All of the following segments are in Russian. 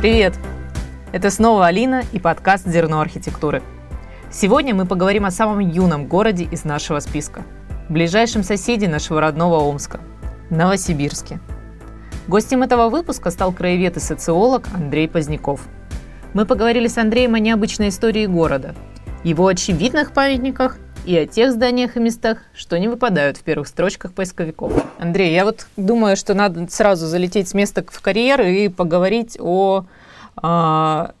Привет! Это снова Алина и подкаст «Зерно архитектуры». Сегодня мы поговорим о самом юном городе из нашего списка, ближайшем соседе нашего родного Омска – Новосибирске. Гостем этого выпуска стал краевед и социолог Андрей Поздняков. Мы поговорили с Андреем о необычной истории города, его очевидных памятниках и о тех зданиях и местах, что не выпадают в первых строчках поисковиков. Андрей, я вот думаю, что надо сразу залететь с места в карьер и поговорить о а,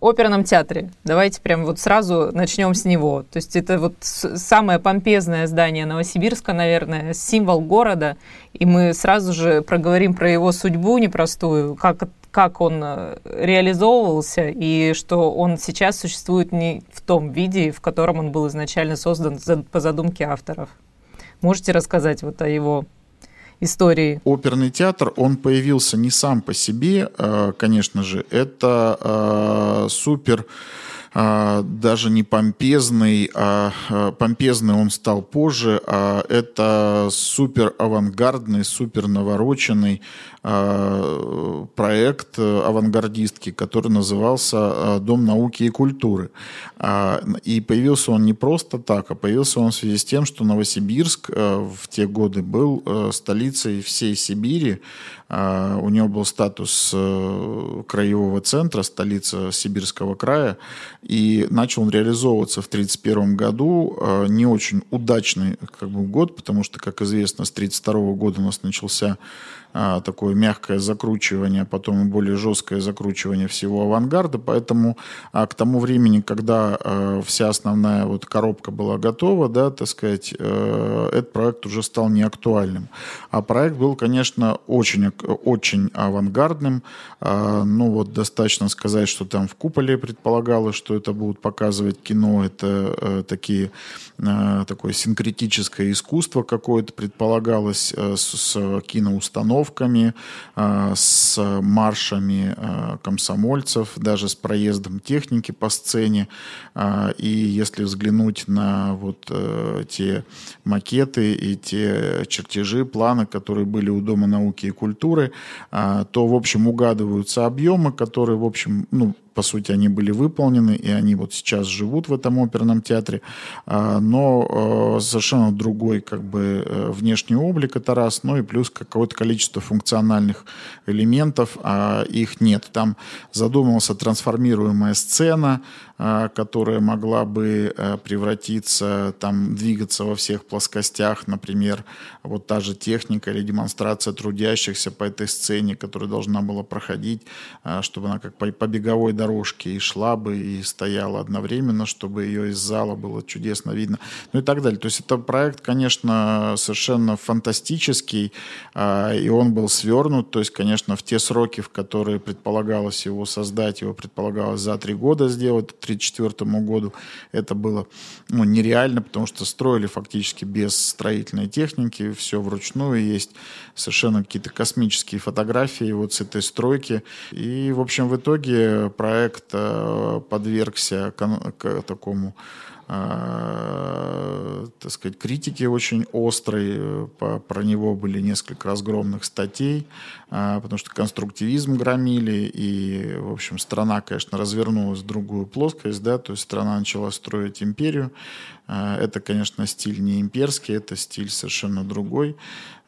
оперном театре. Давайте прям вот сразу начнем с него. То есть это вот самое помпезное здание Новосибирска, наверное, символ города, и мы сразу же проговорим про его судьбу непростую, как как он э, реализовывался и что он сейчас существует не в том виде, в котором он был изначально создан по задумке авторов. Можете рассказать вот о его истории? Оперный театр, он появился не сам по себе, э, конечно же, это э, супер а, даже не помпезный, а, а помпезный он стал позже, а это супер авангардный, супер навороченный а, проект авангардистки, который назывался «Дом науки и культуры». И появился он не просто так, а появился он в связи с тем, что Новосибирск в те годы был столицей всей Сибири, а, у него был статус э, краевого центра, столица Сибирского края, и начал он реализовываться в 1931 году. А, не очень удачный как бы, год, потому что, как известно, с 1932 года у нас начался а, такое мягкое закручивание, потом и более жесткое закручивание всего авангарда. Поэтому а, к тому времени, когда а, вся основная вот коробка была готова, да, так сказать, а, этот проект уже стал неактуальным. А проект был, конечно, очень, очень авангардным. А, ну вот достаточно сказать, что там в куполе предполагалось, что это будут показывать кино, это а, такие, а, такое синкретическое искусство какое-то предполагалось а, с, с киноустановкой тренировками, а, с маршами а, комсомольцев, даже с проездом техники по сцене. А, и если взглянуть на вот э, те макеты и те чертежи, планы, которые были у Дома науки и культуры, то, в общем, угадываются объемы, которые, в общем, ну, по сути, они были выполнены, и они вот сейчас живут в этом оперном театре, а, но а, совершенно другой как бы э, внешний облик, это раз, ну и плюс какое-то количество функциональных элементов, а их нет. Там задумывался трансформируемая сцена, которая могла бы э, превратиться, там, двигаться во всех плоскостях, например, вот та же техника или демонстрация трудящихся по этой сцене, которая должна была проходить, а, чтобы она как по беговой дорожке и шла бы, и стояла одновременно, чтобы ее из зала было чудесно видно, ну и так далее. То есть это проект, конечно, совершенно фантастический, а, и он был свернут, то есть, конечно, в те сроки, в которые предполагалось его создать, его предполагалось за три года сделать, 1934 году это было ну, нереально, потому что строили фактически без строительной техники, все вручную, есть совершенно какие-то космические фотографии вот с этой стройки. И, в общем, в итоге проект э, подвергся такому э, так сказать, критики очень острой. По, про него были несколько разгромных статей, э, потому что конструктивизм громили, и, в общем, страна, конечно, развернулась в другую плоскость, да, то есть страна начала строить империю. Э, это, конечно, стиль не имперский, это стиль совершенно другой.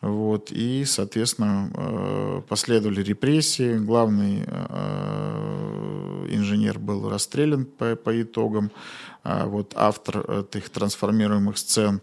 Вот, и, соответственно, э, последовали репрессии. Главный э, инженер был расстрелян по, по итогам. А вот автор этих трансформируемых сцен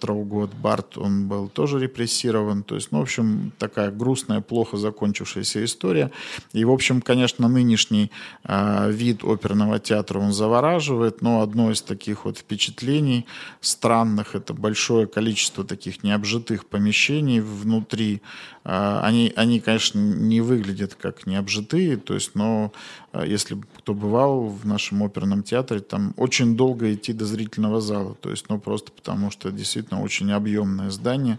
Траугод Барт, он был тоже репрессирован. То есть, ну, в общем, такая грустная, плохо закончившаяся история. И, в общем, конечно, нынешний э, вид оперного театра, он завораживает, но одно из таких вот впечатлений странных, это большое количество таких необжитых помещений внутри. Э, они, они, конечно, не выглядят как необжитые, то есть, но э, если кто бывал в нашем оперном театре, там очень долго идти до зрительного зала, то есть, ну, просто потому что действительно очень объемное здание,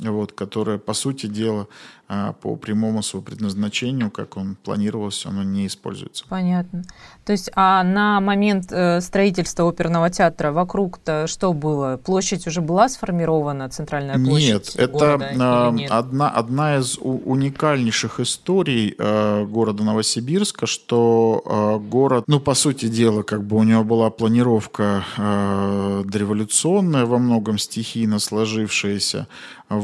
вот, которое, по сути дела, а, по прямому своему предназначению, как он планировался, оно не используется. Понятно. То есть, а на момент э, строительства оперного театра вокруг-то что было? Площадь уже была сформирована, центральная площадь Нет, это города, нет? Одна, одна из уникальнейших историй э, города Новосибирска, что э, город, ну, по сути дела, как бы у него была планировка дореволюционная во многом стихийно сложившаяся,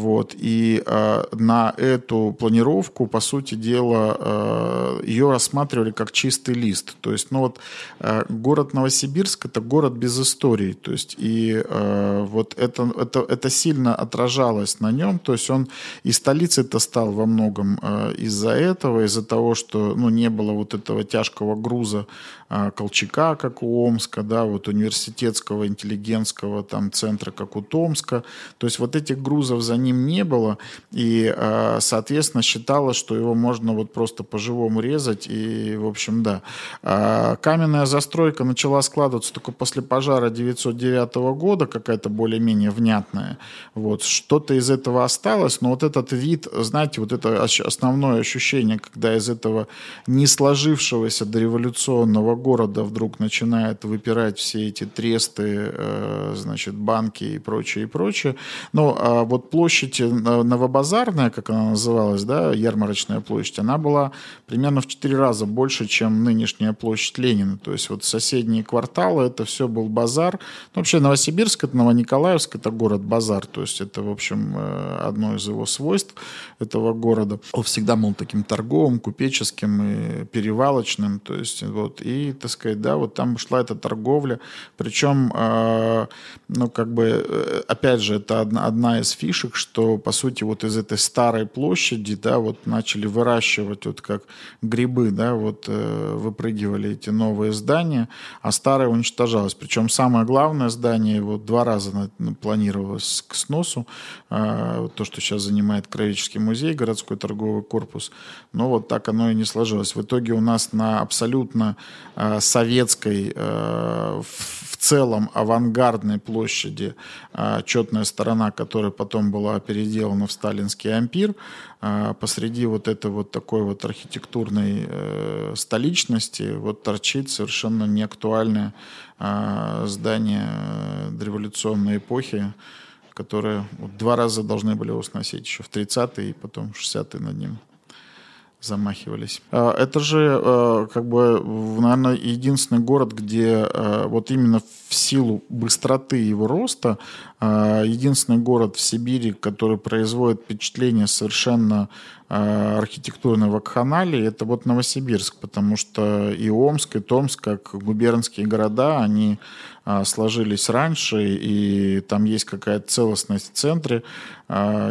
вот, и э, на эту планировку, по сути дела, э, ее рассматривали как чистый лист. То есть, ну вот, э, город Новосибирск – это город без истории. То есть, и э, вот это, это, это сильно отражалось на нем. То есть, он и столицей-то стал во многом э, из-за этого, из-за того, что, ну, не было вот этого тяжкого груза э, Колчака, как у Омска, да, вот университетского, интеллигентского там центра, как у Томска. То есть, вот этих грузов за ним не было, и, а, соответственно, считалось, что его можно вот просто по-живому резать, и, в общем, да. А, каменная застройка начала складываться только после пожара 909 года, какая-то более-менее внятная. Вот. Что-то из этого осталось, но вот этот вид, знаете, вот это основное ощущение, когда из этого не сложившегося дореволюционного города вдруг начинает выпирать все эти тресты, э, значит, банки и прочее, и прочее. Но а вот площадь э, Новобазарная, как она называлась, да, ярмарочная площадь, она была примерно в 4 раза больше, чем нынешняя площадь Ленина. То есть вот соседние кварталы, это все был базар. Ну, вообще Новосибирск, это Новониколаевск, это город-базар. То есть это, в общем, э, одно из его свойств этого города. Он всегда был таким торговым, купеческим и перевалочным. То есть вот, и, так сказать, да, вот там шла эта торговля. Причем, э, ну, как бы, опять же, это одна, одна из фишек, так что, по сути, вот из этой старой площади, да, вот начали выращивать вот как грибы, да, вот э, выпрыгивали эти новые здания, а старое уничтожалось. Причем самое главное здание, вот два раза планировалось к сносу, э, то, что сейчас занимает Кровеческий музей, городской торговый корпус, но вот так оно и не сложилось. В итоге у нас на абсолютно э, советской, э, в целом авангардной площади, э, четная сторона которой потом была переделана в сталинский ампир. А посреди вот этой вот такой вот архитектурной э, столичности вот торчит совершенно неактуальное а, здание э, дореволюционной эпохи, которое вот два раза должны были его сносить, еще в 30-е и потом в 60-е над ним замахивались. А, это же э, как бы, наверное, единственный город, где вот именно в силу быстроты его роста единственный город в Сибири, который производит впечатление совершенно а, архитектурной вакханалии, это вот Новосибирск, потому что и Омск, и Томск, как губернские города, они а, сложились раньше, и там есть какая-то целостность в центре,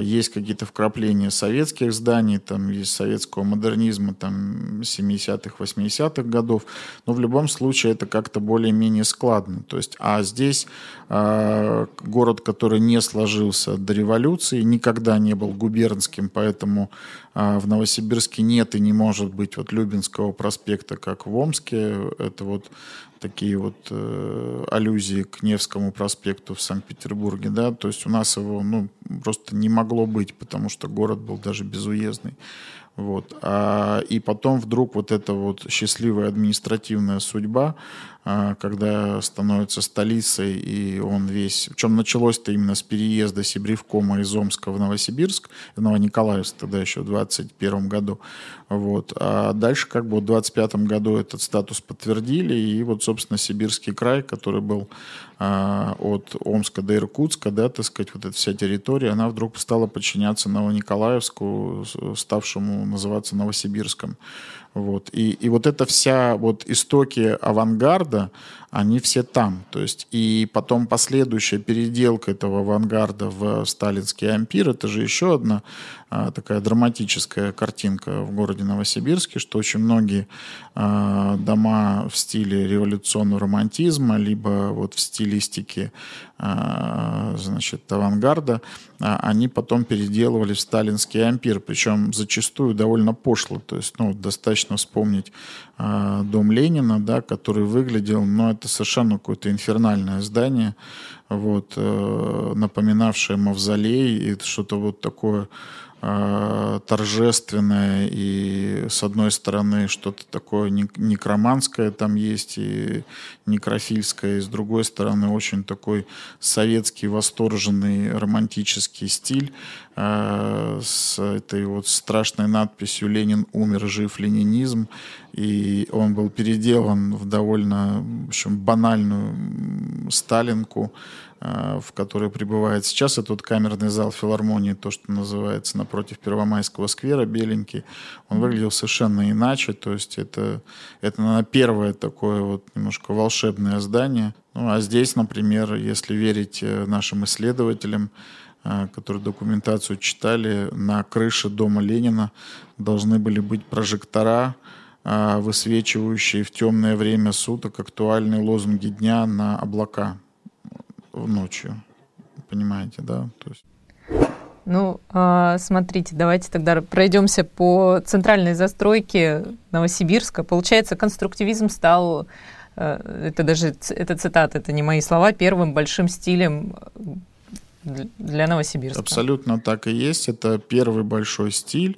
есть какие-то вкрапления советских зданий, там есть советского модернизма там 70-х, 80-х годов, но в любом случае это как-то более-менее складно. То есть, а здесь город который не сложился до революции, никогда не был губернским, поэтому а, в Новосибирске нет и не может быть вот Любинского проспекта, как в Омске. Это вот такие вот э, аллюзии к Невскому проспекту в Санкт-Петербурге, да, то есть у нас его, ну, просто не могло быть, потому что город был даже безуездный. Вот. А, и потом вдруг вот эта вот счастливая административная судьба, когда становится столицей, и он весь... Причем началось-то именно с переезда Сибривкома из Омска в Новосибирск, в Новониколаевск тогда еще в 21 году. Вот. А дальше как бы в 25 году этот статус подтвердили, и вот, собственно, Сибирский край, который был а, от Омска до Иркутска, да, так сказать, вот эта вся территория, она вдруг стала подчиняться Новониколаевску, ставшему называться Новосибирском. Вот. И, и вот эта вся вот истоки авангарда, они все там. То есть, и потом последующая переделка этого авангарда в сталинский ампир, это же еще одна а, такая драматическая картинка в городе Новосибирске, что очень многие а, дома в стиле революционного романтизма, либо вот в стилистике а, значит, авангарда, а, они потом переделывали в сталинский ампир, причем зачастую довольно пошло. То есть, ну, достаточно вспомнить а, дом Ленина, да, который выглядел, ну, это совершенно какое-то инфернальное здание, вот, э, напоминавшее мавзолей и что-то вот такое Э, торжественное и с одной стороны что-то такое некроманское там есть и некрофильское, и с другой стороны очень такой советский восторженный романтический стиль э, с этой вот страшной надписью «Ленин умер, жив ленинизм», и он был переделан в довольно в общем, банальную сталинку, в которой пребывает сейчас. Это вот камерный зал филармонии, то, что называется, напротив Первомайского сквера, беленький. Он выглядел совершенно иначе. То есть это, это наверное, первое такое вот немножко волшебное здание. Ну, а здесь, например, если верить э, нашим исследователям, э, которые документацию читали, на крыше дома Ленина должны были быть прожектора, высвечивающие в темное время суток актуальные лозунги дня на облака ночью. Понимаете, да? То есть... Ну, а, смотрите, давайте тогда пройдемся по центральной застройке Новосибирска. Получается, конструктивизм стал, э, это даже, это цитата, это не мои слова, первым большим стилем для Новосибирска. Абсолютно так и есть. Это первый большой стиль.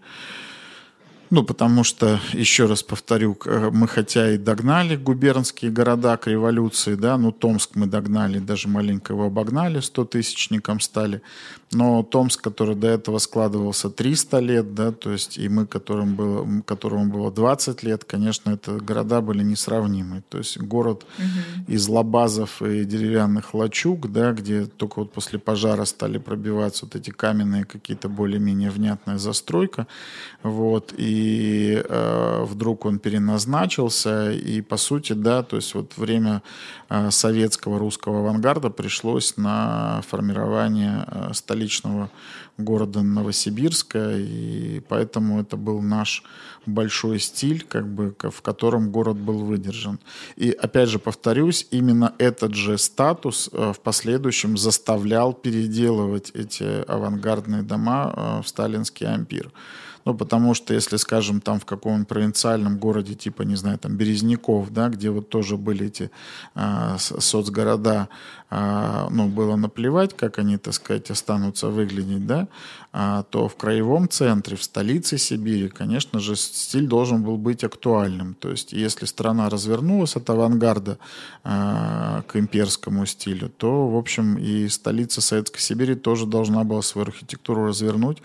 Ну, потому что, еще раз повторю, э, мы хотя и догнали губернские города к революции, да, ну, Томск мы догнали, даже маленько его обогнали, 100 тысячником стали, но Томск, который до этого складывался 300 лет, да, то есть и мы, которым было, которому было 20 лет, конечно, это города были несравнимы. То есть город угу. из лабазов и деревянных лачуг, да, где только вот после пожара стали пробиваться вот эти каменные какие-то более-менее внятная застройка, вот, и и э, вдруг он переназначился, и по сути, да, то есть вот время э, советского русского авангарда пришлось на формирование э, столичного города Новосибирска, и поэтому это был наш большой стиль, как бы, в котором город был выдержан. И опять же повторюсь, именно этот же статус э, в последующем заставлял переделывать эти авангардные дома э, в сталинский ампир. Ну, потому что, если, скажем, там в каком-нибудь провинциальном городе, типа, не знаю, там Березняков, да, где вот тоже были эти а, соцгорода, а, ну, было наплевать, как они, так сказать, останутся выглядеть, да, а, то в краевом центре, в столице Сибири, конечно же, стиль должен был быть актуальным. То есть, если страна развернулась от авангарда а, к имперскому стилю, то, в общем, и столица Советской Сибири тоже должна была свою архитектуру развернуть,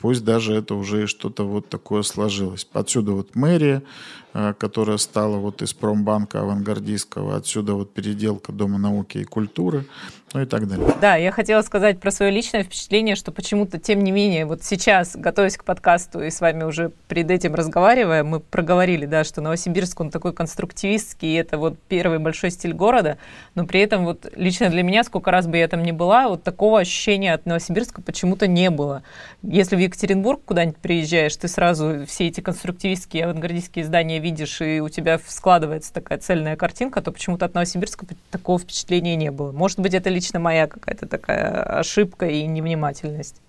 пусть даже это уже что-то вот такое сложилось. Отсюда вот мэрия, которая стала вот из промбанка авангардистского, отсюда вот переделка Дома науки и культуры, ну и так далее. Да, я хотела сказать про свое личное впечатление, что почему-то, тем не менее, вот сейчас, готовясь к подкасту и с вами уже перед этим разговаривая, мы проговорили, да, что Новосибирск, он такой конструктивистский, и это вот первый большой стиль города, но при этом вот лично для меня, сколько раз бы я там ни была, вот такого ощущения от Новосибирска почему-то не было. Если в Екатеринбург куда-нибудь приезжаешь, ты сразу все эти конструктивистские авангардистские здания видишь, и у тебя складывается такая цельная картинка, то почему-то от Новосибирска такого впечатления не было. Может быть, это лично моя какая-то такая ошибка и невнимательность.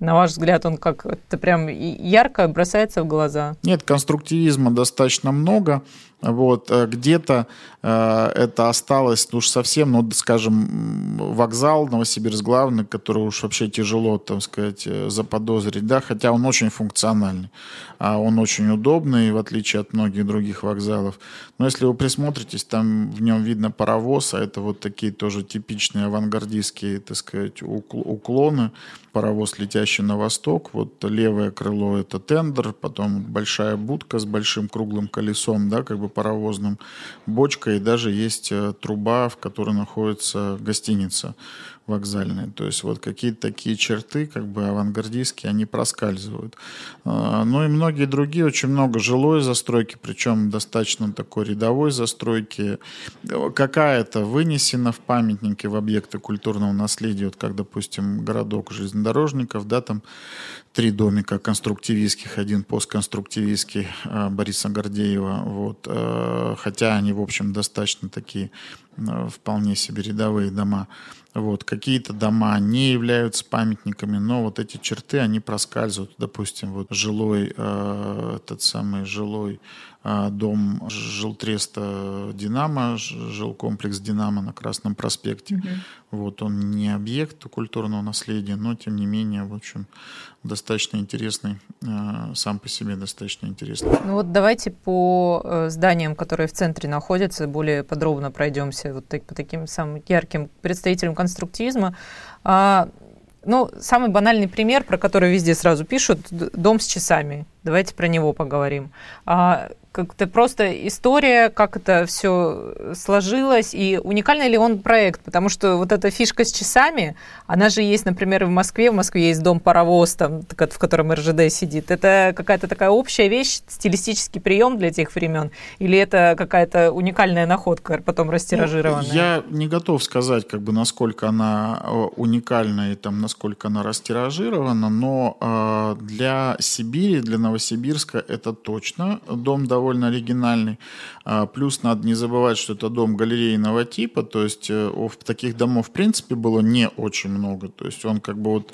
На ваш взгляд, он как это прям ярко бросается в глаза? Нет, конструктивизма достаточно много. Вот, э, где-то э, это осталось ну, уж совсем, ну, скажем, вокзал Новосибирск главный, который уж вообще тяжело, так сказать, э, заподозрить, да, хотя он очень функциональный, а он очень удобный, в отличие от многих других вокзалов. Но если вы присмотритесь, там в нем видно паровоз, а это вот такие тоже типичные авангардистские, так сказать, уклоны, паровоз, летящий на восток, вот левое крыло это тендер, потом большая будка с большим круглым колесом, да, как бы паровозным, бочка, и даже есть э, труба, в которой находится гостиница вокзальные. То есть вот какие-то такие черты, как бы авангардистские, они проскальзывают. А, ну и многие другие, очень много жилой застройки, причем достаточно такой рядовой застройки. Какая-то вынесена в памятники, в объекты культурного наследия, вот как, допустим, городок железнодорожников, да, там три домика конструктивистских, один постконструктивистский а, Бориса Гордеева, вот, а, хотя они, в общем, достаточно такие вполне себе рядовые дома. Вот, какие-то дома не являются памятниками, но вот эти черты, они проскальзывают. Допустим, вот жилой, э, этот самый жилой дом жилтреста «Динамо», жилкомплекс «Динамо» на Красном проспекте. Угу. Вот он не объект культурного наследия, но тем не менее, в общем, достаточно интересный, а, сам по себе достаточно интересный. Ну вот давайте по э, зданиям, которые в центре находятся, более подробно пройдемся вот так, по таким самым ярким представителям конструктивизма. А, ну, самый банальный пример, про который везде сразу пишут, дом с часами. Давайте про него поговорим. А, как-то просто история, как это все сложилось, и уникальный ли он проект, потому что вот эта фишка с часами, она же есть, например, в Москве, в Москве есть дом-паровоз, там, в котором РЖД сидит. Это какая-то такая общая вещь, стилистический прием для тех времен, или это какая-то уникальная находка, потом растиражированная? Ну, я не готов сказать, как бы, насколько она э, уникальна и там, насколько она растиражирована, но э, для Сибири, для Новосибирска это точно. Дом довольно оригинальный. А, плюс надо не забывать, что это дом галерейного типа, то есть э, таких домов в принципе было не очень много. То есть он как бы вот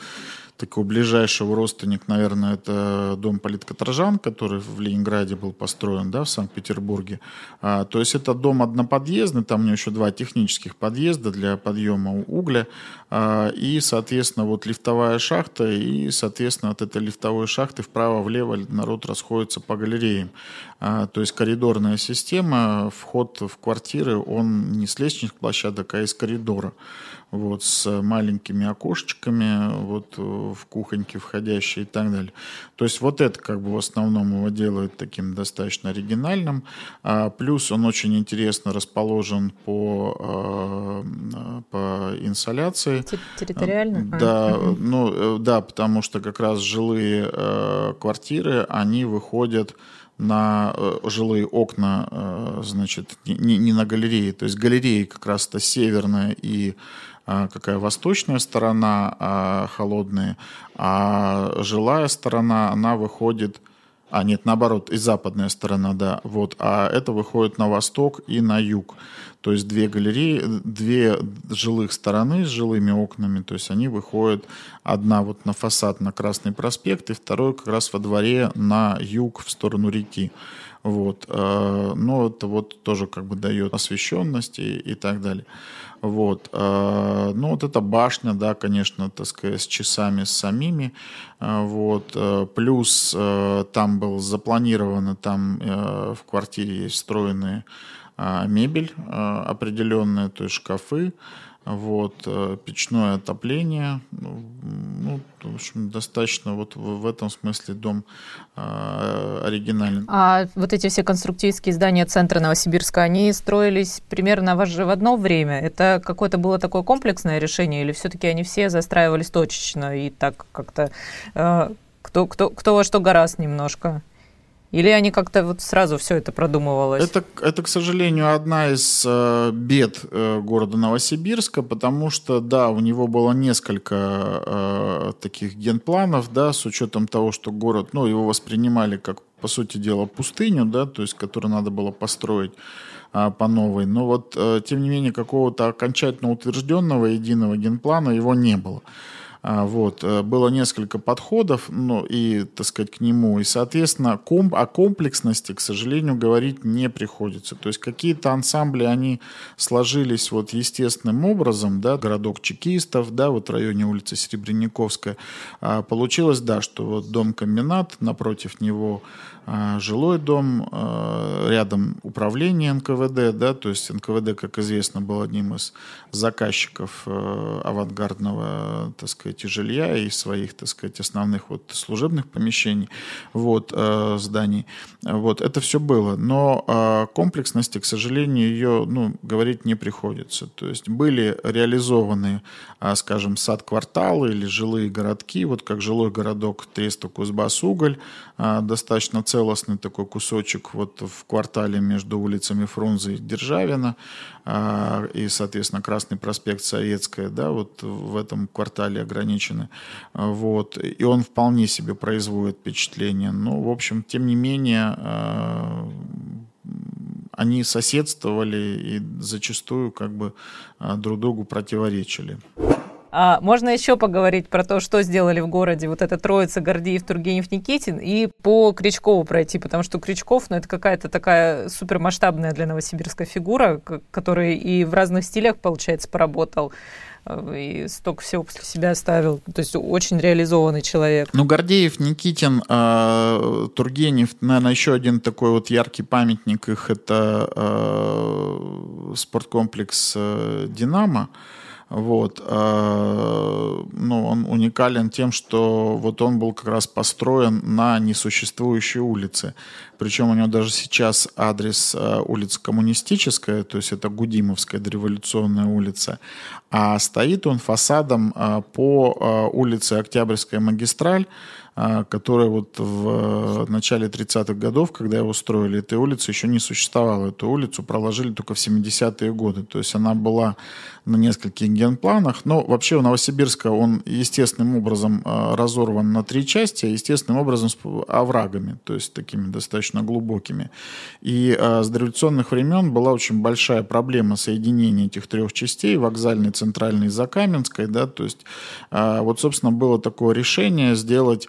такого ближайшего родственник, наверное, это дом политкоторжан, который в Ленинграде был построен, да, в Санкт-Петербурге. А, то есть это дом одноподъездный, там у него еще два технических подъезда для подъема угля, а, и, соответственно, вот лифтовая шахта, и, соответственно, от этой лифтовой шахты вправо-влево народ расходится по галереям. А, то есть коридорная система, вход в квартиры, он не с лестничных площадок, а из коридора вот, с маленькими окошечками вот, в кухоньке входящие и так далее. То есть вот это как бы в основном его делает таким достаточно оригинальным. А, плюс он очень интересно расположен по, а, по инсоляции. Территориально? Да, угу. ну, э, да, потому что как раз жилые э, квартиры, они выходят на э, жилые окна, значит, не, не на галереи. То есть галереи как раз-то северная и а, какая восточная сторона а, холодная, а жилая сторона, она выходит, а нет, наоборот, и западная сторона, да, вот, а это выходит на восток и на юг. То есть две галереи, две жилых стороны с жилыми окнами, то есть они выходят, одна вот на фасад на Красный проспект, и второй как раз во дворе на юг в сторону реки. Вот. А, но это вот тоже как бы дает освещенность и, и так далее. Вот. А, ну, вот эта башня, да, конечно, так сказать, с часами с самими. А, вот. Плюс там был запланировано, там в квартире есть встроенные мебель определенная, то есть шкафы, вот, э, печное отопление, ну, ну, в общем, достаточно вот в этом смысле дом э, оригинальный. А вот эти все конструктивские здания центра Новосибирска, они строились примерно в одно время? Это какое-то было такое комплексное решение или все-таки они все застраивались точечно и так как-то э, кто, кто, кто во что гораздо немножко? Или они как-то вот сразу все это продумывалось? Это, это к сожалению, одна из э, бед э, города Новосибирска, потому что, да, у него было несколько э, таких генпланов, да, с учетом того, что город, ну, его воспринимали как, по сути дела, пустыню, да, то есть, которую надо было построить э, по новой. Но вот, э, тем не менее, какого-то окончательно утвержденного единого генплана его не было. А, вот. Э, было несколько подходов ну, и, так сказать, к нему. И, соответственно, комп о комплексности, к сожалению, говорить не приходится. То есть какие-то ансамбли, они сложились вот естественным образом, да, городок чекистов, да, вот в районе улицы Серебряниковская. А получилось, да, что вот дом-комбинат, напротив него а, жилой дом, а, рядом управление НКВД, да, то есть НКВД, как известно, был одним из заказчиков э, авангардного, так сказать, жилья и своих, так сказать, основных вот служебных помещений, вот, э, зданий. Вот, это все было, но комплексности, к сожалению, ее, ну, говорить не приходится. То есть были реализованы, скажем, сад-кварталы или жилые городки, вот как жилой городок Треста Кузбасс-Уголь, достаточно целостный такой кусочек вот в квартале между улицами Фрунзе и Державина и, соответственно, Красный проспект Советская, да, вот в этом квартале ограничены. Вот. И он вполне себе производит впечатление. Но, в общем, тем не менее, а, они соседствовали и зачастую как бы а, друг другу противоречили. А можно еще поговорить про то, что сделали в городе вот эта троица Гордеев, Тургенев, Никитин, и по Кричкову пройти, потому что Кричков, ну, это какая-то такая супермасштабная для Новосибирска фигура, который и в разных стилях, получается, поработал э, и столько всего после себя оставил. То есть очень реализованный человек. Ну, Гордеев, Никитин, э, Тургенев, наверное, еще один такой вот яркий памятник их, это э, спорткомплекс э, «Динамо». Вот. А, ну, он уникален тем, что вот он был как раз построен на несуществующей улице. Причем у него даже сейчас адрес а, улицы Коммунистическая, то есть это Гудимовская дореволюционная улица. А стоит он фасадом а, по улице Октябрьская магистраль, которая вот в начале 30-х годов, когда его строили, этой улицы еще не существовало. Эту улицу проложили только в 70-е годы. То есть она была на нескольких генпланах. Но вообще у Новосибирска он естественным образом а, разорван на три части, естественным образом с оврагами, то есть такими достаточно глубокими. И а, с дореволюционных времен была очень большая проблема соединения этих трех частей, вокзальной, центральной и Закаменской. Да, то есть вот, собственно, было такое решение сделать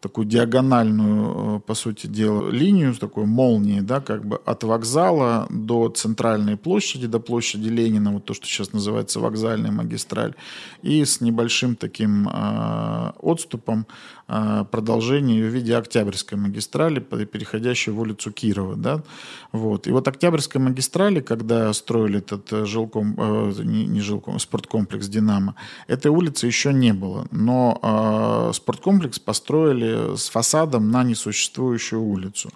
такую диагональную, э, по сути дела, линию, такой молнии, да, как бы от вокзала до центральной площади, до площади Ленина, вот то, что сейчас называется вокзальная магистраль, и с небольшим таким э, отступом э, продолжение в виде Октябрьской магистрали, переходящей в улицу Кирова, да, вот. И вот Октябрьской магистрали, когда строили этот жилком, э, не, не жилком, спорткомплекс «Динамо», этой улицы еще не было, но э, спорткомплекс построили с фасадом на несуществующую улицу.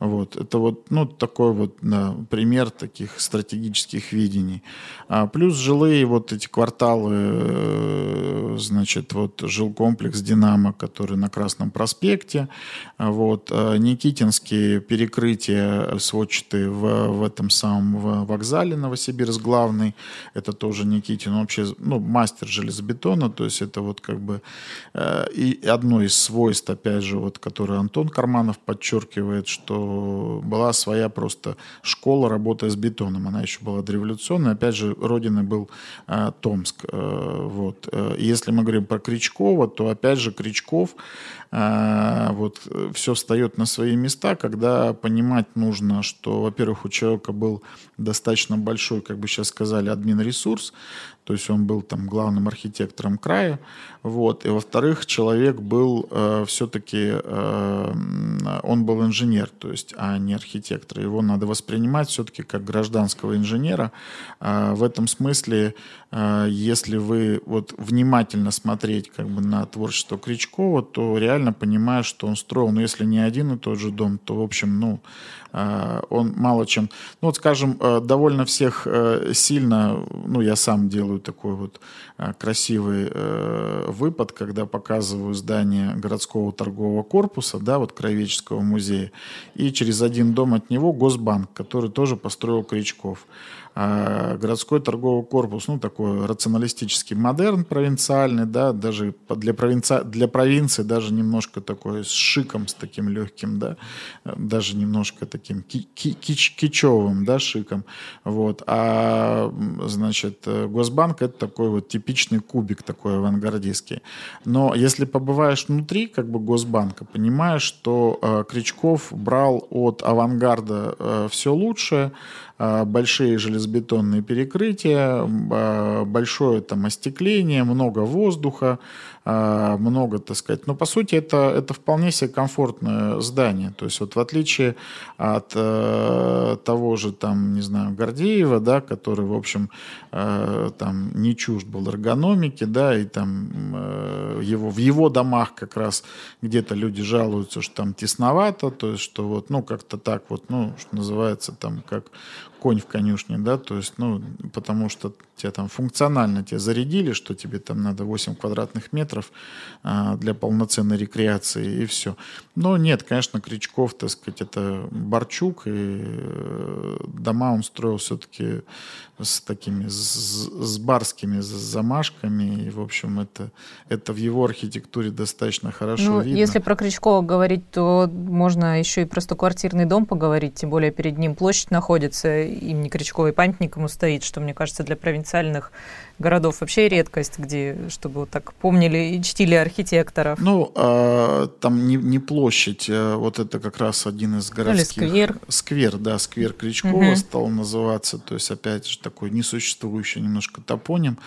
Вот. Это вот ну, такой вот да, пример таких стратегических видений. А плюс жилые вот эти кварталы, э, значит, вот жилкомплекс «Динамо», который на Красном проспекте, вот, а Никитинские перекрытия сводчатые в, в этом самом вокзале Новосибирск главный, это тоже Никитин, вообще ну, мастер железобетона, то есть это вот как бы э, и одно из свойств, опять же, вот, которое Антон Карманов подчеркивает, что была своя просто школа работы с бетоном. Она еще была дореволюционная. Опять же, родиной был э, Томск. Э, вот. Э, если мы говорим про Кричкова, то опять же Кричков вот все встает на свои места, когда понимать нужно, что, во-первых, у человека был достаточно большой, как бы сейчас сказали, админ-ресурс, то есть он был там главным архитектором края, вот, и во-вторых, человек был э, все-таки, э, он был инженер, то есть, а не архитектор, его надо воспринимать все-таки как гражданского инженера, э, в этом смысле, э, если вы вот внимательно смотреть как бы на творчество Кричкова, то реально понимаю, что он строил, ну, если не один и тот же дом, то, в общем, ну, а, он мало чем... Ну, вот, скажем, э, довольно всех сильно... Ну, я сам делаю такой вот красивый выпад, когда показываю здание городского торгового корпуса, да, вот Краеведческого музея, и через один дом от него Госбанк, который тоже построил Кричков. А городской торговый корпус, ну, такой рационалистический модерн провинциальный, да, даже для, провинци... для провинции даже немножко такой с шиком, с таким легким, да, даже немножко таким кич кичевым, да, шиком, вот. А, значит, Госбанк это такой вот типичный кубик такой авангардистский. Но если побываешь внутри, как бы, Госбанка, понимаешь, что э, Кричков брал от авангарда э, все лучшее, большие железобетонные перекрытия, а, большое там остекление, много воздуха, а, много, так сказать. Но по сути это, это вполне себе комфортное здание. То есть вот в отличие от э, того же там, не знаю, Гордеева, да, который, в общем, э, там не чужд был эргономики, да, и там э, его, в его домах как раз где-то люди жалуются, что там тесновато, то есть что вот, ну, как-то так вот, ну, что называется там, как конь в конюшне, да, то есть, ну, потому что тебя там функционально тебя зарядили, что тебе там надо 8 квадратных метров а, для полноценной рекреации и все. Но нет, конечно, Кричков, так сказать, это Борчук, и э, дома он строил все-таки с такими, с, барскими замашками, и, в общем, это, это в его архитектуре достаточно хорошо ну, видно. Если про Кричкова говорить, то можно еще и просто квартирный дом поговорить, тем более перед ним площадь находится, имени Кричкова и памятник ему стоит, что, мне кажется, для провинциальных городов вообще редкость, где, чтобы вот так помнили и чтили архитекторов. Ну, э, там не, не площадь, а вот это как раз один из городских... Или сквер. Сквер, да, сквер Кричкова угу. стал называться, то есть, опять же, такой несуществующий немножко топоним.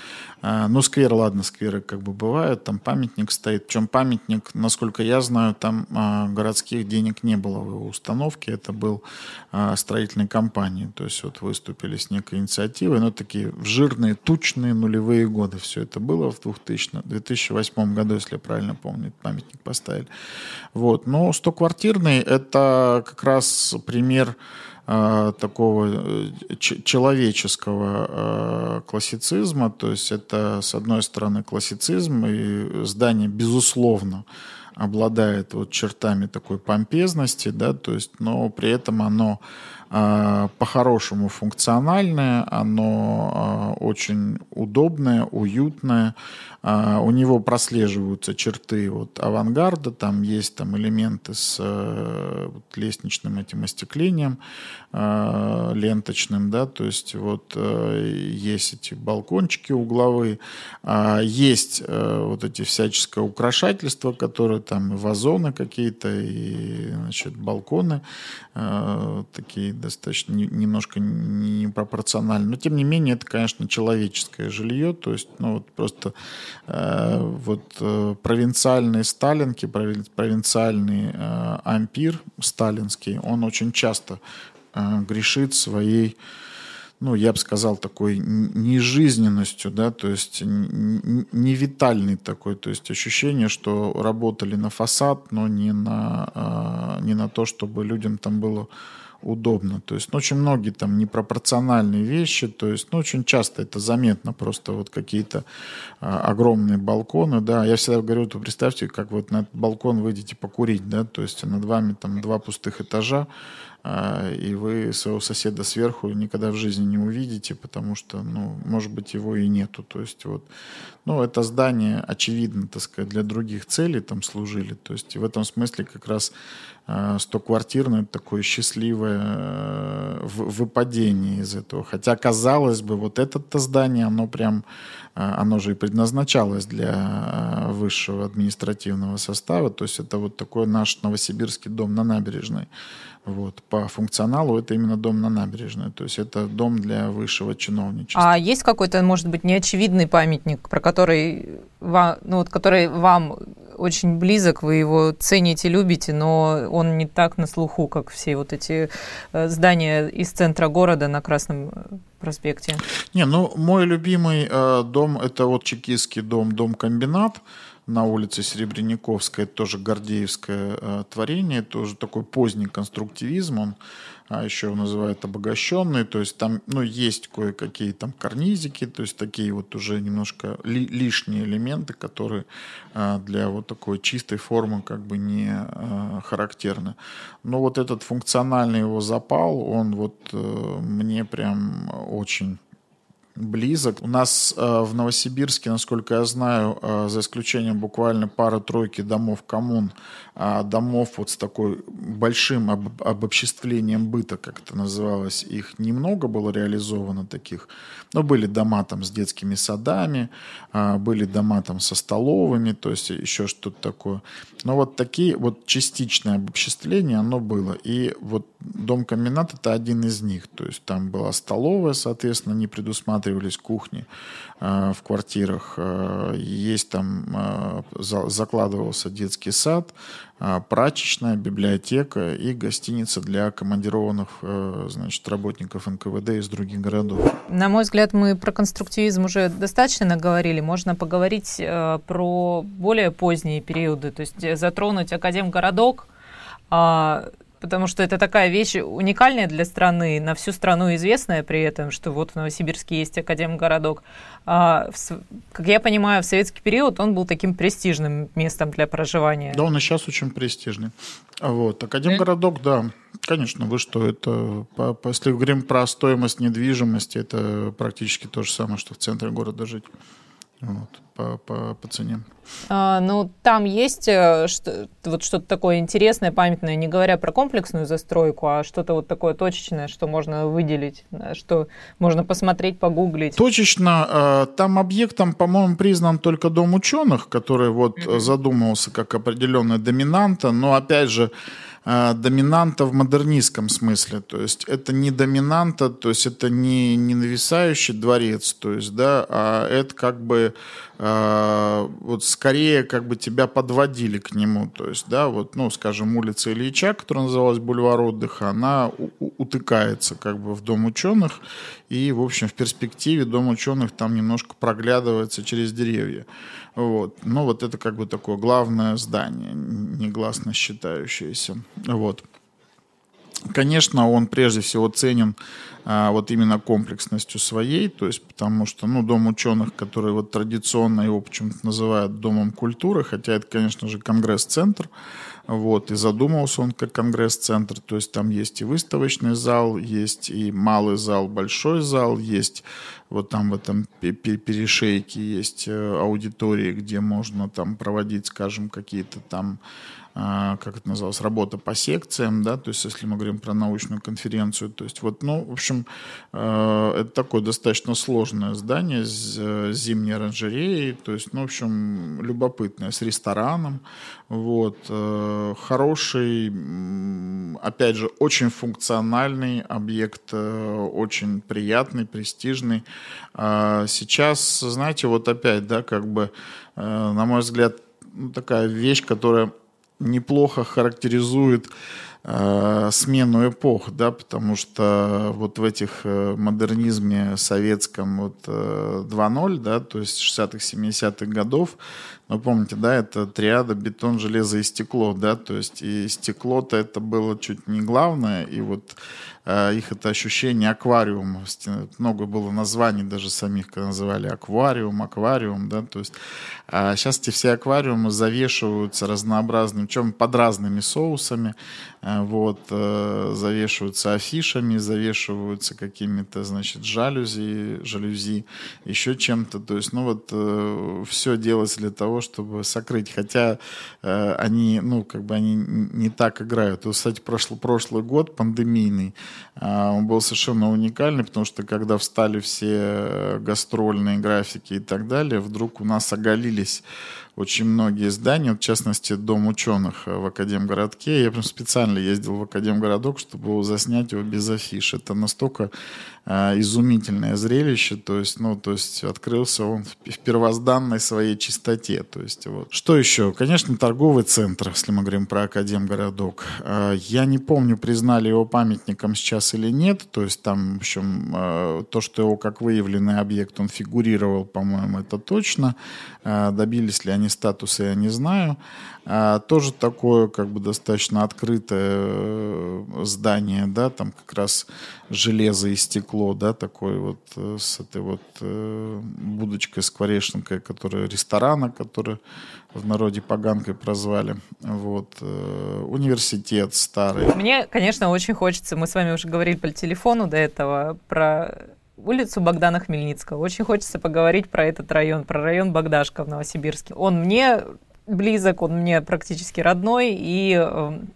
Э, но сквер, ладно, скверы как бы бывают, там памятник стоит. Причем памятник, насколько я знаю, там э, городских денег не было в его установке, это был э, строительной компании, то есть вот выступили с некой инициативой, но такие жирные, тучные нулевые годы все это было в 2000, 2008 году, если я правильно помню, памятник поставили. Вот. Но 100-квартирный – это как раз пример э, такого э, человеческого э, классицизма. То есть это, с одной стороны, классицизм, и здание, безусловно, обладает вот чертами такой помпезности, да, то есть, но при этом оно по-хорошему функциональное, оно а, очень удобное, уютное. А, у него прослеживаются черты вот авангарда, там есть там элементы с э, лестничным этим остеклением ленточным, да, то есть вот э, есть эти балкончики угловые, есть э, вот эти всяческое украшательство, которые там вазоны какие-то, и значит, балконы такие достаточно немножко непропорционально. Но, тем не менее, это, конечно, человеческое жилье. То есть, ну, вот просто э, вот э, провинциальные сталинки, провинциальный э, ампир сталинский, он очень часто э, грешит своей ну, я бы сказал, такой нежизненностью, да, то есть невитальный такой, то есть ощущение, что работали на фасад, но не на, а, не на то, чтобы людям там было удобно. То есть ну, очень многие там непропорциональные вещи, то есть ну, очень часто это заметно, просто вот какие-то а, огромные балконы, да, я всегда говорю, то представьте, как вот на этот балкон выйдете покурить, да, то есть над вами там два пустых этажа, и вы своего соседа сверху никогда в жизни не увидите, потому что, ну, может быть, его и нету. То есть вот, ну, это здание, очевидно, так сказать, для других целей там служили. То есть в этом смысле как раз э, стоквартирное такое счастливое э, выпадение из этого. Хотя, казалось бы, вот это-то здание, оно прям, э, оно же и предназначалось для высшего административного состава. То есть это вот такой наш новосибирский дом на набережной. Вот. По функционалу это именно дом на набережной, то есть это дом для высшего чиновничества. А есть какой-то, может быть, неочевидный памятник, про который, вам, ну, вот, который вам очень близок, вы его цените, любите, но он не так на слуху, как все вот эти э, здания из центра города на Красном э, проспекте? Не, ну, мой любимый э, дом – это вот чекистский дом, дом-комбинат на улице Серебряниковская, это тоже гордеевское э, творение, тоже такой поздний конструктивизм, он а еще называют обогащенный, то есть там ну, есть кое-какие там карнизики, то есть такие вот уже немножко ли, лишние элементы, которые а, для вот такой чистой формы как бы не а, характерны. Но вот этот функциональный его запал, он вот а, мне прям очень близок. У нас э, в Новосибирске, насколько я знаю, э, за исключением буквально пары-тройки домов коммун, э, домов вот с такой большим об, обобществлением быта, как это называлось, их немного было реализовано таких. Но были дома там с детскими садами, э, были дома там со столовыми, то есть еще что-то такое. Но вот такие вот частичное обобществление, оно было. И вот дом-комбинат это один из них. То есть там была столовая, соответственно, не предусматривались кухни э, в квартирах. Э, есть там, э, за, закладывался детский сад, прачечная, библиотека и гостиница для командированных значит, работников НКВД из других городов. На мой взгляд, мы про конструктивизм уже достаточно наговорили. Можно поговорить про более поздние периоды, то есть затронуть Академгородок, э, потому что это такая вещь уникальная для страны, на всю страну известная при этом, что вот в Новосибирске есть Академгородок. А, в, как я понимаю, в советский период он был таким престижным местом для проживания. Да, он и сейчас очень престижный. Вот. Академгородок, да, конечно, вы что, это, если говорим про стоимость недвижимости, это практически то же самое, что в центре города жить. Вот, по, по, по цене. А, ну, там есть э, что, вот что-то такое интересное, памятное, не говоря про комплексную застройку, а что-то вот такое точечное, что можно выделить, что можно посмотреть, погуглить. Точечно. Э, там объектом, по-моему, признан только Дом ученых, который вот mm-hmm. задумывался как определенная доминанта, но, опять же, э, доминанта в модернистском смысле. То есть это не доминанта, то есть это не, не нависающий дворец, то есть, да, а это как бы э, вот скорее как бы тебя подводили к нему. То есть, да, вот, ну, скажем, улица Ильича, которая называлась Бульвар отдыха, она утыкается как бы в Дом ученых, и, в общем, в перспективе Дом ученых там немножко проглядывается через деревья. Вот. Но вот это как бы такое главное здание, негласно считающееся. Вот. Конечно, он прежде всего ценен а, вот именно комплексностью своей, то есть потому что, ну, Дом ученых, который вот традиционно его почему-то называют Домом культуры, хотя это, конечно же, Конгресс-центр, вот, и задумывался он как Конгресс-центр, то есть там есть и выставочный зал, есть и малый зал, большой зал, есть вот там в этом перешейке есть э, аудитории, где можно там проводить, скажем, какие-то там а, как это называлось, работа по секциям, да, то есть если мы говорим про научную конференцию, то есть вот, ну, в общем, э, это такое достаточно сложное здание с э, зимней оранжереей, то есть, ну, в общем, любопытное, с рестораном, вот, э, хороший, опять же, очень функциональный объект, очень приятный, престижный. А сейчас, знаете, вот опять, да, как бы, на мой взгляд, ну, такая вещь, которая неплохо характеризует э, смену эпох, да, потому что вот в этих э, модернизме советском вот э, 2.0, да, то есть 60-х, 70-х годов, вы помните, да, это триада бетон, железо и стекло, да, то есть и стекло-то это было чуть не главное, и вот э, их это ощущение аквариума, много было названий даже самих, когда называли аквариум, аквариум, да, то есть а сейчас эти все аквариумы завешиваются разнообразным, чем под разными соусами, э, вот, э, завешиваются афишами, завешиваются какими-то, значит, жалюзи, жалюзи, еще чем-то, то есть, ну вот, э, все делается для того, чтобы сокрыть, хотя э, они, ну, как бы они не так играют. Вот, кстати, прошлый, прошлый год, пандемийный, э, он был совершенно уникальный, потому что когда встали все гастрольные графики и так далее, вдруг у нас оголились очень многие здания, в частности, Дом ученых в Академгородке. Я прям специально ездил в Академгородок, чтобы его заснять его без афиш. Это настолько э, изумительное зрелище, то есть, ну, то есть открылся он в, в первозданной своей чистоте. То есть, вот. Что еще? Конечно, торговый центр, если мы говорим про Академгородок. Э, я не помню, признали его памятником сейчас или нет, то есть там, в общем, э, то, что его как выявленный объект, он фигурировал, по-моему, это точно. Э, добились ли они статуса, я не знаю. А, тоже такое, как бы, достаточно открытое э, здание, да, там как раз железо и стекло, да, такой вот э, с этой вот э, будочкой, скворечникой, которая ресторана, который в народе поганкой прозвали. Вот. Университет старый. Мне, конечно, очень хочется, мы с вами уже говорили по телефону до этого, про улицу Богдана Хмельницкого. Очень хочется поговорить про этот район, про район Богдашка в Новосибирске. Он мне близок, он мне практически родной, и эм,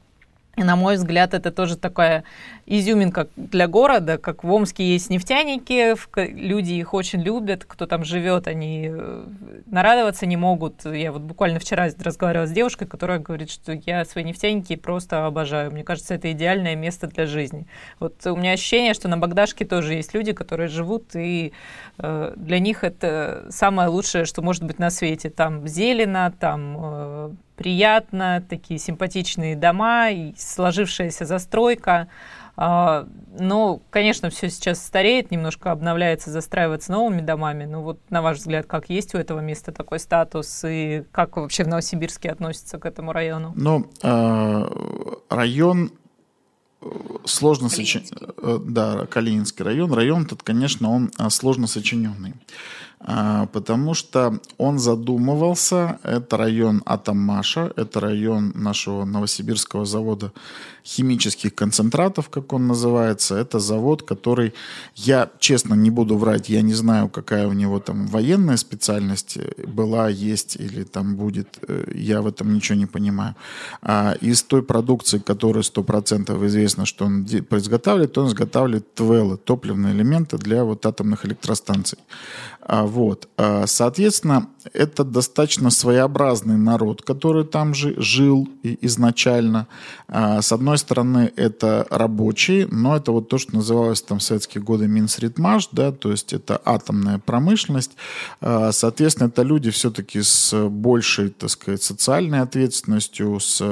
на мой взгляд, это тоже такая изюминка для города, как в Омске есть нефтяники, люди их очень любят, кто там живет, они э, нарадоваться не могут. Я вот буквально вчера разговаривала с девушкой, которая говорит, что я свои нефтяники просто обожаю. Мне кажется, это идеальное место для жизни. Вот у меня ощущение, что на Богдашке тоже есть люди, которые живут, и э, для них это самое лучшее, что может быть на свете. Там зелено, там э, приятно, такие симпатичные дома, и сложившаяся застройка. А, но, конечно, все сейчас стареет, немножко обновляется, застраивается новыми домами. Но вот, на ваш взгляд, как есть у этого места такой статус и как вообще в Новосибирске относится к этому району? Ну, а, район сложно сочиненный. Да, Калининский район. Район этот, конечно, он сложно сочиненный. А, потому что он задумывался, это район Атоммаша, это район нашего Новосибирского завода химических концентратов, как он называется. Это завод, который, я честно не буду врать, я не знаю, какая у него там военная специальность была, есть или там будет, э, я в этом ничего не понимаю. А из той продукции, которая 100% известно, что он изготавливает, он изготавливает ТВЛы, топливные элементы для вот атомных электростанций. А, вот. А, соответственно, это достаточно своеобразный народ, который там же жил изначально. А, с одной стороны, это рабочие, но это вот то, что называлось там в советские годы Минсритмаш, да, то есть это атомная промышленность. Соответственно, это люди все-таки с большей, так сказать, социальной ответственностью, с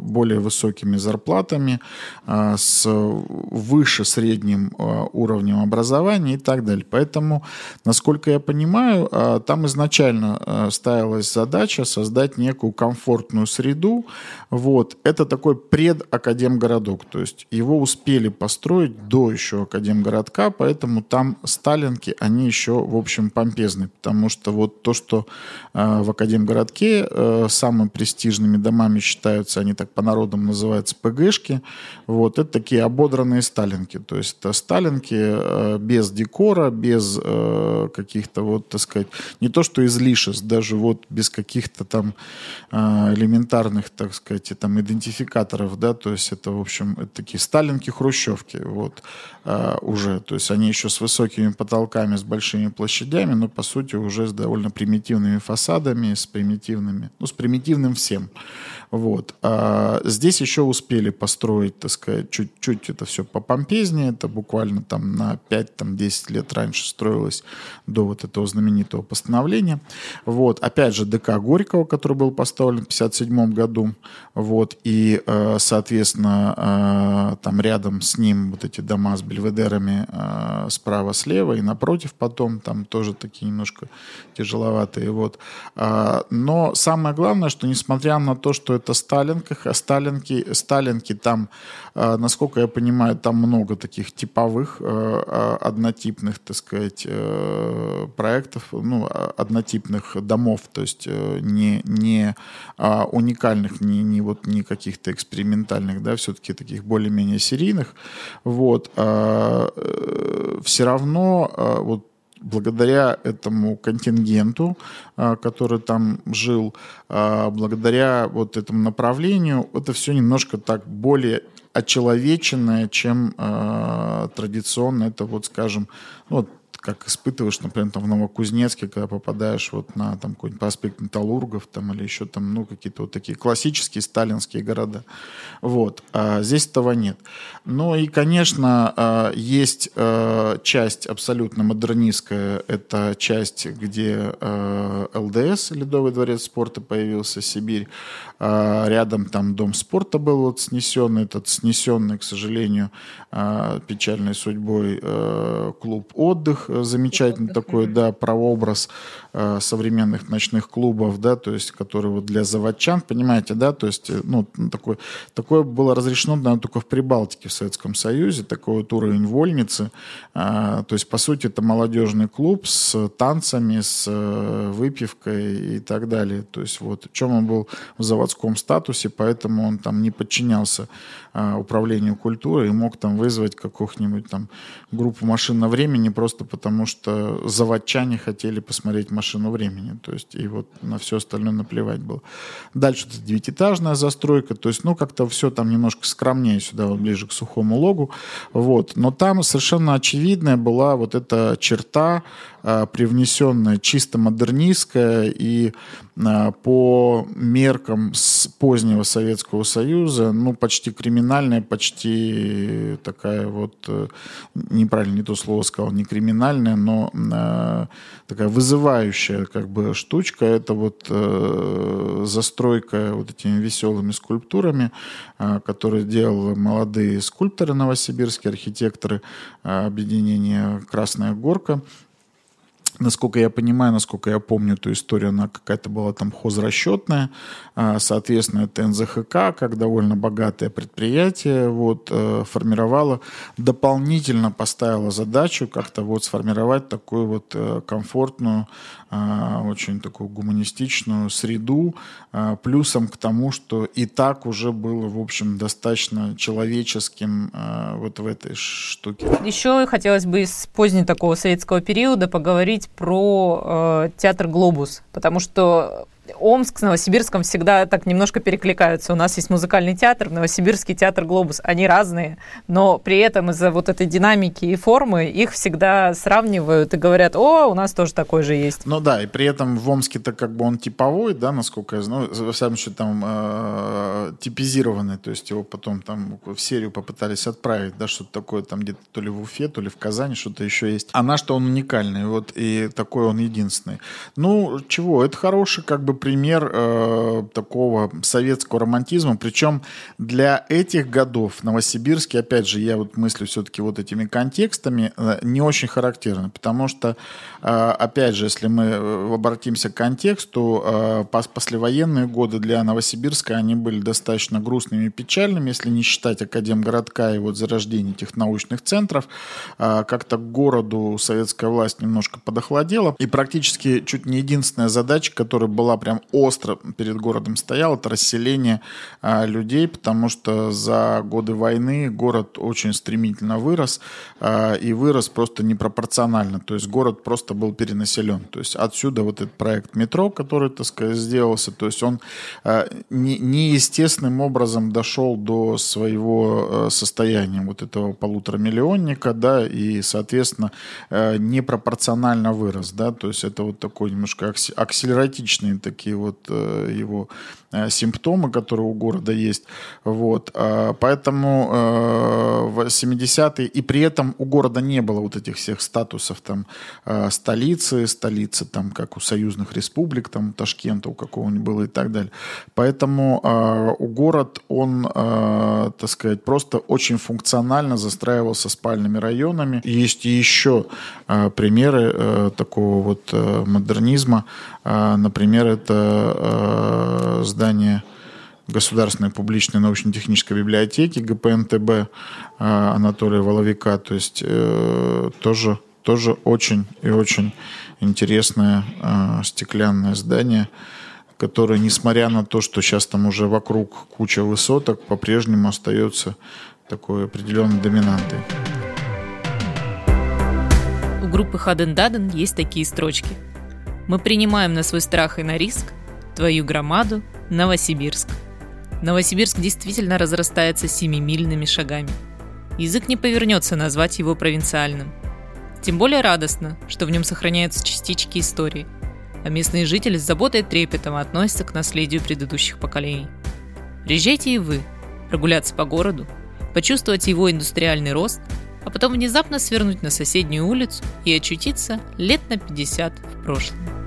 более высокими зарплатами, с выше средним уровнем образования и так далее. Поэтому, насколько я понимаю, а, там изначально а, ставилась задача создать некую комфортную среду. Вот. Это такой предакадемгородок, то есть его успели построить до еще академгородка, поэтому там сталинки, они еще, в общем, помпезны, потому что вот то, что а, в академгородке самыми престижными домами считаются, они так по народам называются ПГшки, вот, это такие ободранные сталинки, то есть это сталинки без декора, без каких каких-то вот, так сказать, не то что излишеств, даже вот без каких-то там а, элементарных, так сказать, там идентификаторов, да, то есть это, в общем, это такие сталинки, хрущевки, вот, а, уже, то есть они еще с высокими потолками, с большими площадями, но, по сути, уже с довольно примитивными фасадами, с примитивными, ну, с примитивным всем, вот. А здесь еще успели построить, так сказать, чуть-чуть это все попомпезнее, это буквально там на 5-10 лет раньше строилось до вот этого знаменитого постановления. Вот. Опять же, ДК Горького, который был поставлен в 1957 году, вот, и, э, соответственно, э, там рядом с ним вот эти дома с бельведерами э, справа-слева и напротив потом, там тоже такие немножко тяжеловатые, вот. А, но самое главное, что несмотря на то, что это Сталинка, Сталинки, Сталинки там, насколько я понимаю, там много таких типовых, однотипных, так сказать, проектов, ну, однотипных домов, то есть не, не уникальных, не, не вот не каких-то экспериментальных, да, все-таки таких более-менее серийных, вот, а, э, все равно а, вот благодаря этому контингенту, а, который там жил, благодаря вот этому направлению, это все немножко так более очеловеченное, чем традиционно это вот, скажем, ну, вот как испытываешь, например, там в Новокузнецке, когда попадаешь вот на там какой-нибудь проспект Металлургов там или еще там, ну, какие-то вот такие классические сталинские города. Вот. А здесь этого нет. Ну и, конечно, а, есть а, часть абсолютно модернистская, это часть, где а, ЛДС, Ледовый дворец спорта, появился, Сибирь. Рядом там дом спорта был вот снесенный, этот снесенный, к сожалению, печальной судьбой клуб «Отдых», замечательный такой, да, прообраз э, современных ночных клубов, да, то есть, который вот для заводчан, понимаете, да, то есть, э, ну, такой, такое было разрешено, наверное, только в Прибалтике, в Советском Союзе, такой вот уровень вольницы, э, то есть, по сути, это молодежный клуб с танцами, с э, выпивкой и так далее, то есть, вот, в чем он был в заводском статусе, поэтому он там не подчинялся э, управлению культуры и мог там вызвать какую-нибудь там группу машин времени просто потому что заводчане хотели посмотреть машину времени. То есть, и вот на все остальное наплевать было. Дальше это девятиэтажная застройка. То есть, ну, как-то все там немножко скромнее сюда, вот ближе к сухому логу. Вот. Но там совершенно очевидная была вот эта черта, а, привнесенная чисто модернистская и а, по меркам с позднего Советского Союза, ну, почти криминальная, почти такая вот, э, неправильно не то слово сказал, не криминальная, но э, такая вызывающая как бы штучка, это вот э, застройка вот этими веселыми скульптурами, которые делали молодые скульпторы новосибирские, архитекторы объединения «Красная горка», Насколько я понимаю, насколько я помню эту историю, она какая-то была там хозрасчетная. А, соответственно, это НЗХК, как довольно богатое предприятие, вот, э, формировало, дополнительно поставила задачу как-то вот сформировать такую вот э, комфортную, очень такую гуманистичную среду, а, плюсом к тому, что и так уже было, в общем, достаточно человеческим вот в этой штуке. Еще хотелось бы из позднего такого советского периода поговорить про э, театр «Глобус», потому что Омск с Новосибирском всегда так немножко перекликаются. У нас есть музыкальный театр, Новосибирский театр «Глобус». Они разные, но при этом из-за вот этой динамики и формы их всегда сравнивают и говорят, о, у нас тоже такой же есть. Ну да, и при этом в Омске-то как бы он типовой, да, насколько я знаю, во всяком случае там э, типизированный, то есть его потом там в серию попытались отправить, да, что-то такое там где-то то ли в Уфе, то ли в Казани, что-то еще есть. А наш-то он уникальный, вот, и такой он единственный. Ну, чего, это хороший как бы пример э, такого советского романтизма. Причем для этих годов Новосибирске, опять же, я вот мыслю все-таки вот этими контекстами, э, не очень характерно. Потому что, э, опять же, если мы э, обратимся к контексту, э, послевоенные годы для Новосибирска, они были достаточно грустными и печальными, если не считать Академгородка и вот зарождение этих научных центров. Э, как-то городу советская власть немножко подохладела. И практически чуть не единственная задача, которая была прям остро перед городом стоял, это расселение а, людей, потому что за годы войны город очень стремительно вырос, а, и вырос просто непропорционально. То есть город просто был перенаселен. То есть отсюда вот этот проект метро, который, так сказать, сделался, то есть он а, не, неестественным образом дошел до своего а, состояния вот этого полуторамиллионника, да, и, соответственно, а, непропорционально вырос, да, то есть это вот такой немножко акселератичный такие вот э, его симптомы, которые у города есть. Вот. А, поэтому э, в 70-е, и при этом у города не было вот этих всех статусов там столицы, столицы там как у союзных республик, там Ташкента у какого-нибудь было и так далее. Поэтому у город, он, так сказать, просто очень функционально застраивался спальными районами. Есть еще примеры такого вот модернизма. Например, это э, здание Государственной публичной научно-технической библиотеки ГПНТБ э, Анатолия Воловика. То есть э, тоже, тоже очень и очень интересное э, стеклянное здание, которое, несмотря на то, что сейчас там уже вокруг куча высоток, по-прежнему остается такой определенной доминантой. У группы Хаден Даден есть такие строчки – мы принимаем на свой страх и на риск твою громаду Новосибирск. Новосибирск действительно разрастается семимильными шагами. Язык не повернется назвать его провинциальным. Тем более радостно, что в нем сохраняются частички истории, а местные жители с заботой и трепетом относятся к наследию предыдущих поколений. Приезжайте и вы, прогуляться по городу, почувствовать его индустриальный рост, а потом внезапно свернуть на соседнюю улицу и очутиться лет на 50 в прошлом.